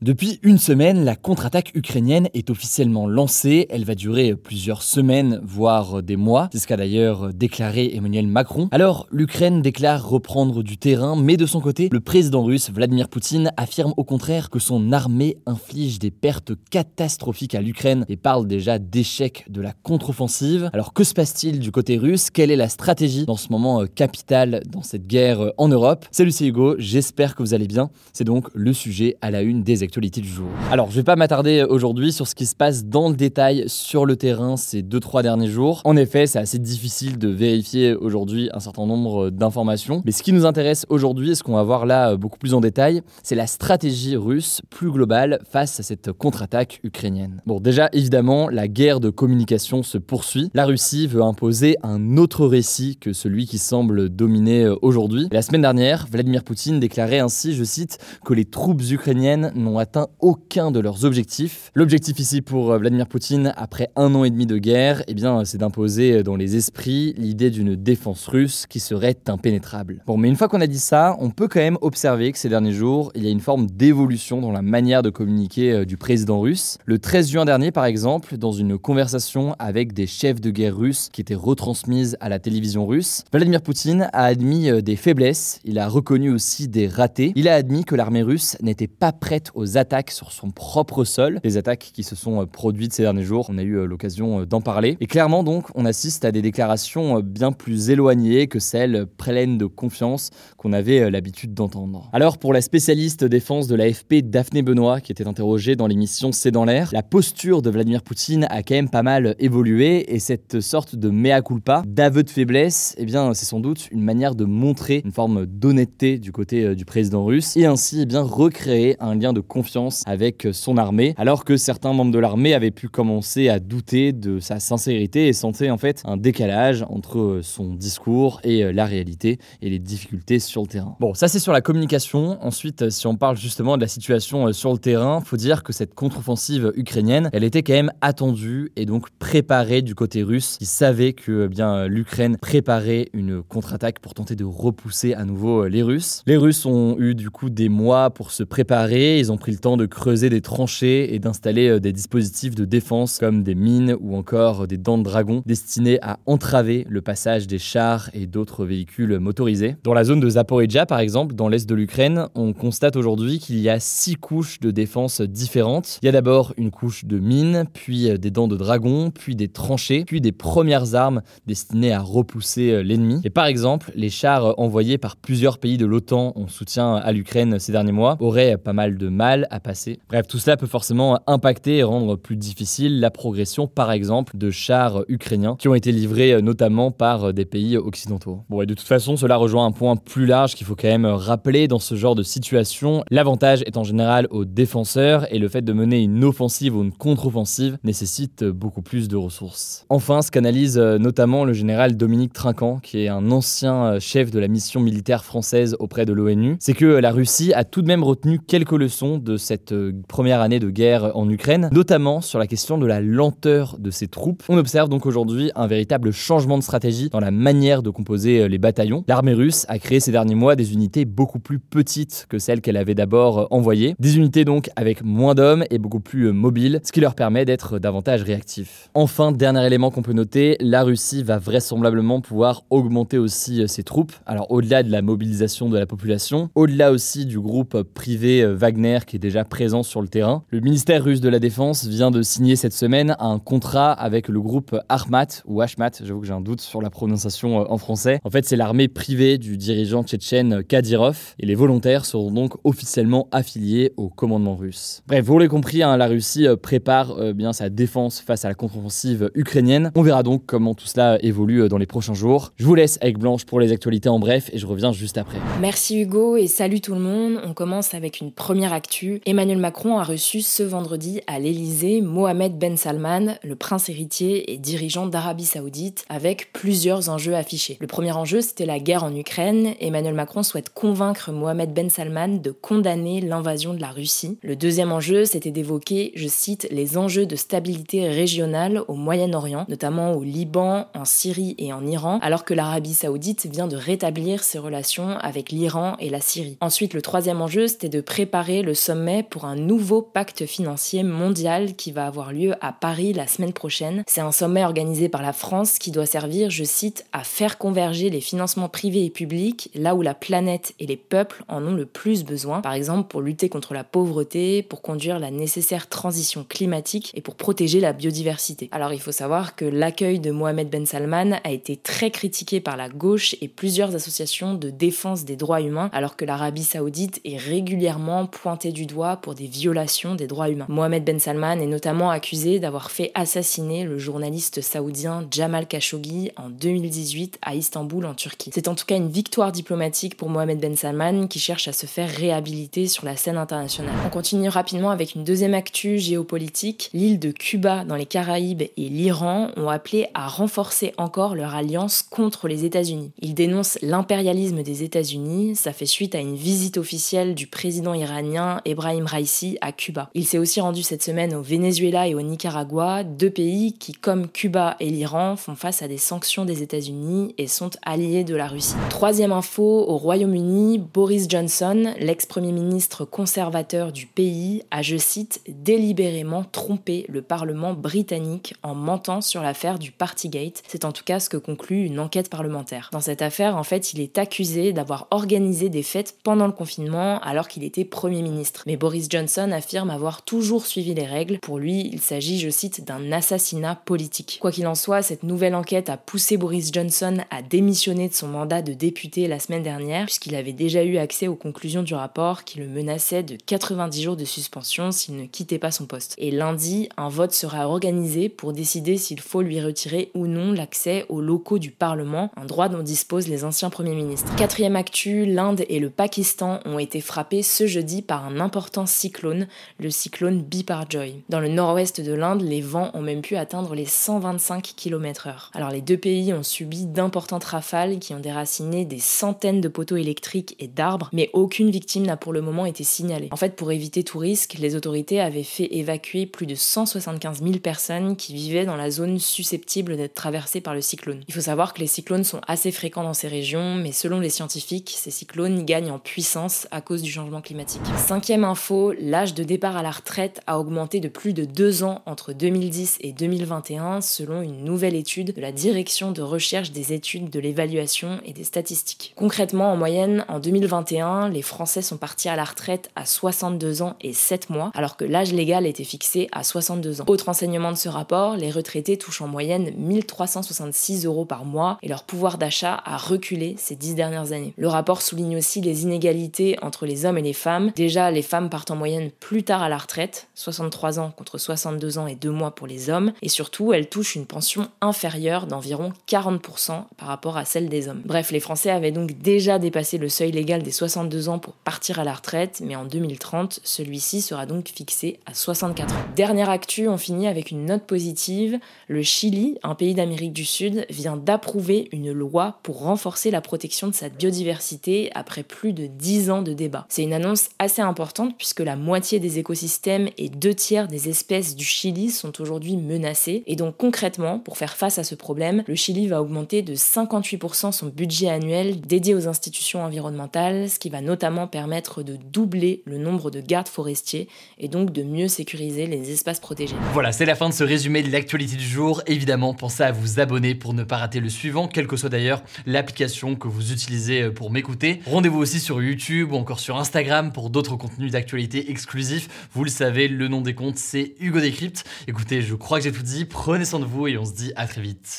Depuis une semaine, la contre-attaque ukrainienne est officiellement lancée. Elle va durer plusieurs semaines, voire des mois. C'est ce qu'a d'ailleurs déclaré Emmanuel Macron. Alors, l'Ukraine déclare reprendre du terrain, mais de son côté, le président russe Vladimir Poutine affirme au contraire que son armée inflige des pertes catastrophiques à l'Ukraine et parle déjà d'échec de la contre-offensive. Alors, que se passe-t-il du côté russe? Quelle est la stratégie dans ce moment euh, capital dans cette guerre euh, en Europe? Salut, c'est Hugo. J'espère que vous allez bien. C'est donc le sujet à la une des Alors, je vais pas m'attarder aujourd'hui sur ce qui se passe dans le détail sur le terrain ces 2-3 derniers jours. En effet, c'est assez difficile de vérifier aujourd'hui un certain nombre d'informations. Mais ce qui nous intéresse aujourd'hui, ce qu'on va voir là beaucoup plus en détail, c'est la stratégie russe plus globale face à cette contre-attaque ukrainienne. Bon, déjà, évidemment, la guerre de communication se poursuit. La Russie veut imposer un autre récit que celui qui semble dominer aujourd'hui. La semaine dernière, Vladimir Poutine déclarait ainsi, je cite, que les troupes ukrainiennes n'ont atteint aucun de leurs objectifs. L'objectif ici pour euh, Vladimir Poutine, après un an et demi de guerre, eh bien, c'est d'imposer dans les esprits l'idée d'une défense russe qui serait impénétrable. Bon, mais une fois qu'on a dit ça, on peut quand même observer que ces derniers jours, il y a une forme d'évolution dans la manière de communiquer euh, du président russe. Le 13 juin dernier, par exemple, dans une conversation avec des chefs de guerre russes qui étaient retransmises à la télévision russe, Vladimir Poutine a admis euh, des faiblesses, il a reconnu aussi des ratés, il a admis que l'armée russe n'était pas prête aux attaques sur son propre sol, des attaques qui se sont euh, produites ces derniers jours. On a eu euh, l'occasion euh, d'en parler. Et clairement donc, on assiste à des déclarations bien plus éloignées que celles pleines de confiance qu'on avait l'habitude d'entendre. Alors pour la spécialiste défense de l'AFP Daphné Benoît, qui était interrogée dans l'émission C'est dans l'air, la posture de Vladimir Poutine a quand même pas mal évolué et cette sorte de mea culpa, d'aveu de faiblesse, eh bien c'est sans doute une manière de montrer une forme d'honnêteté du côté du président russe et ainsi eh bien recréer un lien de confiance avec son armée, alors que certains membres de l'armée avaient pu commencer à douter de sa sincérité et sentaient en fait un décalage entre son discours et la réalité et les difficultés sur le terrain. Bon, ça c'est sur la communication. Ensuite, si on parle justement de la situation sur le terrain, faut dire que cette contre-offensive ukrainienne, elle était quand même attendue et donc préparée du côté russe, qui savait que bien l'Ukraine préparait une contre-attaque pour tenter de repousser à nouveau les Russes. Les Russes ont eu du coup des mois pour se préparer, ils ont le temps de creuser des tranchées et d'installer euh, des dispositifs de défense comme des mines ou encore des dents de dragon destinés à entraver le passage des chars et d'autres véhicules motorisés. Dans la zone de Zaporizhia, par exemple, dans l'est de l'Ukraine, on constate aujourd'hui qu'il y a six couches de défense différentes. Il y a d'abord une couche de mines, puis euh, des dents de dragon, puis des tranchées, puis des premières armes destinées à repousser euh, l'ennemi. Et par exemple, les chars envoyés par plusieurs pays de l'OTAN en soutien à l'Ukraine ces derniers mois auraient pas mal de mal à passer. Bref, tout cela peut forcément impacter et rendre plus difficile la progression, par exemple, de chars ukrainiens qui ont été livrés euh, notamment par euh, des pays occidentaux. Bon, et de toute façon, cela rejoint un point plus large qu'il faut quand même rappeler dans ce genre de situation. L'avantage est en général aux défenseurs et le fait de mener une offensive ou une contre-offensive nécessite beaucoup plus de ressources. Enfin, ce qu'analyse euh, notamment le général Dominique Trinquant, qui est un ancien chef de la mission militaire française auprès de l'ONU, c'est que la Russie a tout de même retenu quelques leçons de cette euh, première année de guerre en Ukraine, notamment sur la question de la lenteur de ses troupes. On observe donc aujourd'hui un véritable changement de stratégie dans la manière de composer euh, les bataillons. L'armée russe a créé ces derniers mois des unités beaucoup plus petites que celles qu'elle avait d'abord euh, envoyées. Des unités donc avec moins d'hommes et beaucoup plus mobiles, ce qui leur permet d'être davantage réactifs. Enfin, dernier élément qu'on peut noter, la Russie va vraisemblablement pouvoir augmenter aussi ses troupes. Alors au-delà de la mobilisation de la population, au-delà aussi du groupe privé Wagner qui déjà présent sur le terrain. Le ministère russe de la Défense vient de signer cette semaine un contrat avec le groupe Armat ou Ashmat, j'avoue que j'ai un doute sur la prononciation euh, en français. En fait, c'est l'armée privée du dirigeant tchétchène Kadyrov et les volontaires seront donc officiellement affiliés au commandement russe. Bref, vous l'avez compris, hein, la Russie euh, prépare euh, bien sa défense face à la contre-offensive ukrainienne. On verra donc comment tout cela évolue dans les prochains jours. Je vous laisse avec Blanche pour les actualités en bref et je reviens juste après. Merci Hugo et salut tout le monde. On commence avec une première actu Emmanuel Macron a reçu ce vendredi à l'Elysée Mohamed Ben Salman, le prince héritier et dirigeant d'Arabie Saoudite, avec plusieurs enjeux affichés. Le premier enjeu, c'était la guerre en Ukraine. Emmanuel Macron souhaite convaincre Mohamed Ben Salman de condamner l'invasion de la Russie. Le deuxième enjeu, c'était d'évoquer, je cite, les enjeux de stabilité régionale au Moyen-Orient, notamment au Liban, en Syrie et en Iran, alors que l'Arabie Saoudite vient de rétablir ses relations avec l'Iran et la Syrie. Ensuite, le troisième enjeu, c'était de préparer le sommet pour un nouveau pacte financier mondial qui va avoir lieu à Paris la semaine prochaine. C'est un sommet organisé par la France qui doit servir, je cite, à faire converger les financements privés et publics là où la planète et les peuples en ont le plus besoin, par exemple pour lutter contre la pauvreté, pour conduire la nécessaire transition climatique et pour protéger la biodiversité. Alors il faut savoir que l'accueil de Mohamed Ben Salman a été très critiqué par la gauche et plusieurs associations de défense des droits humains, alors que l'Arabie saoudite est régulièrement pointée du doigt pour des violations des droits humains. Mohamed Ben Salman est notamment accusé d'avoir fait assassiner le journaliste saoudien Jamal Khashoggi en 2018 à Istanbul en Turquie. C'est en tout cas une victoire diplomatique pour Mohamed Ben Salman qui cherche à se faire réhabiliter sur la scène internationale. On continue rapidement avec une deuxième actu géopolitique. L'île de Cuba dans les Caraïbes et l'Iran ont appelé à renforcer encore leur alliance contre les États-Unis. Ils dénoncent l'impérialisme des États-Unis, ça fait suite à une visite officielle du président iranien Ebrahim Raisi à Cuba. Il s'est aussi rendu cette semaine au Venezuela et au Nicaragua, deux pays qui, comme Cuba et l'Iran, font face à des sanctions des États-Unis et sont alliés de la Russie. Troisième info, au Royaume-Uni, Boris Johnson, l'ex-premier ministre conservateur du pays, a, je cite, délibérément trompé le Parlement britannique en mentant sur l'affaire du Partygate. C'est en tout cas ce que conclut une enquête parlementaire. Dans cette affaire, en fait, il est accusé d'avoir organisé des fêtes pendant le confinement alors qu'il était Premier ministre. Mais Boris Johnson affirme avoir toujours suivi les règles. Pour lui, il s'agit, je cite, d'un assassinat politique. Quoi qu'il en soit, cette nouvelle enquête a poussé Boris Johnson à démissionner de son mandat de député la semaine dernière, puisqu'il avait déjà eu accès aux conclusions du rapport qui le menaçait de 90 jours de suspension s'il ne quittait pas son poste. Et lundi, un vote sera organisé pour décider s'il faut lui retirer ou non l'accès aux locaux du Parlement, un droit dont disposent les anciens premiers ministres. Quatrième actu, l'Inde et le Pakistan ont été frappés ce jeudi par un important cyclone, le cyclone Biparjoy. Dans le nord-ouest de l'Inde, les vents ont même pu atteindre les 125 km/h. Alors les deux pays ont subi d'importantes rafales qui ont déraciné des centaines de poteaux électriques et d'arbres, mais aucune victime n'a pour le moment été signalée. En fait, pour éviter tout risque, les autorités avaient fait évacuer plus de 175 000 personnes qui vivaient dans la zone susceptible d'être traversée par le cyclone. Il faut savoir que les cyclones sont assez fréquents dans ces régions, mais selon les scientifiques, ces cyclones gagnent en puissance à cause du changement climatique. Cinquième info, l'âge de départ à la retraite a augmenté de plus de deux ans entre 2010 et 2021 selon une nouvelle étude de la Direction de recherche des études de l'évaluation et des statistiques. Concrètement, en moyenne, en 2021, les Français sont partis à la retraite à 62 ans et 7 mois, alors que l'âge légal était fixé à 62 ans. Autre enseignement de ce rapport, les retraités touchent en moyenne 1366 euros par mois et leur pouvoir d'achat a reculé ces 10 dernières années. Le rapport souligne aussi les inégalités entre les hommes et les femmes. Déjà, les femmes partent en moyenne plus tard à la retraite, 63 ans contre 62 ans et 2 mois pour les hommes, et surtout, elles touchent une pension inférieure d'environ 40% par rapport à celle des hommes. Bref, les Français avaient donc déjà dépassé le seuil légal des 62 ans pour partir à la retraite, mais en 2030, celui-ci sera donc fixé à 64 ans. Dernière actu, on finit avec une note positive. Le Chili, un pays d'Amérique du Sud, vient d'approuver une loi pour renforcer la protection de sa biodiversité après plus de 10 ans de débat. C'est une annonce assez importante puisque la moitié des écosystèmes et deux tiers des espèces du Chili sont aujourd'hui menacées. Et donc concrètement, pour faire face à ce problème, le Chili va augmenter de 58% son budget annuel dédié aux institutions environnementales, ce qui va notamment permettre de doubler le nombre de gardes forestiers et donc de mieux sécuriser les espaces protégés. Voilà, c'est la fin de ce résumé de l'actualité du jour. Évidemment, pensez à vous abonner pour ne pas rater le suivant, quelle que soit d'ailleurs l'application que vous utilisez pour m'écouter. Rendez-vous aussi sur YouTube ou encore sur Instagram pour d'autres contenus d'actualité exclusifs. Vous le savez, le nom des comptes, c'est Hugo Décrypte. Écoutez, je crois que j'ai tout dit. Prenez soin de vous et on se dit à très vite.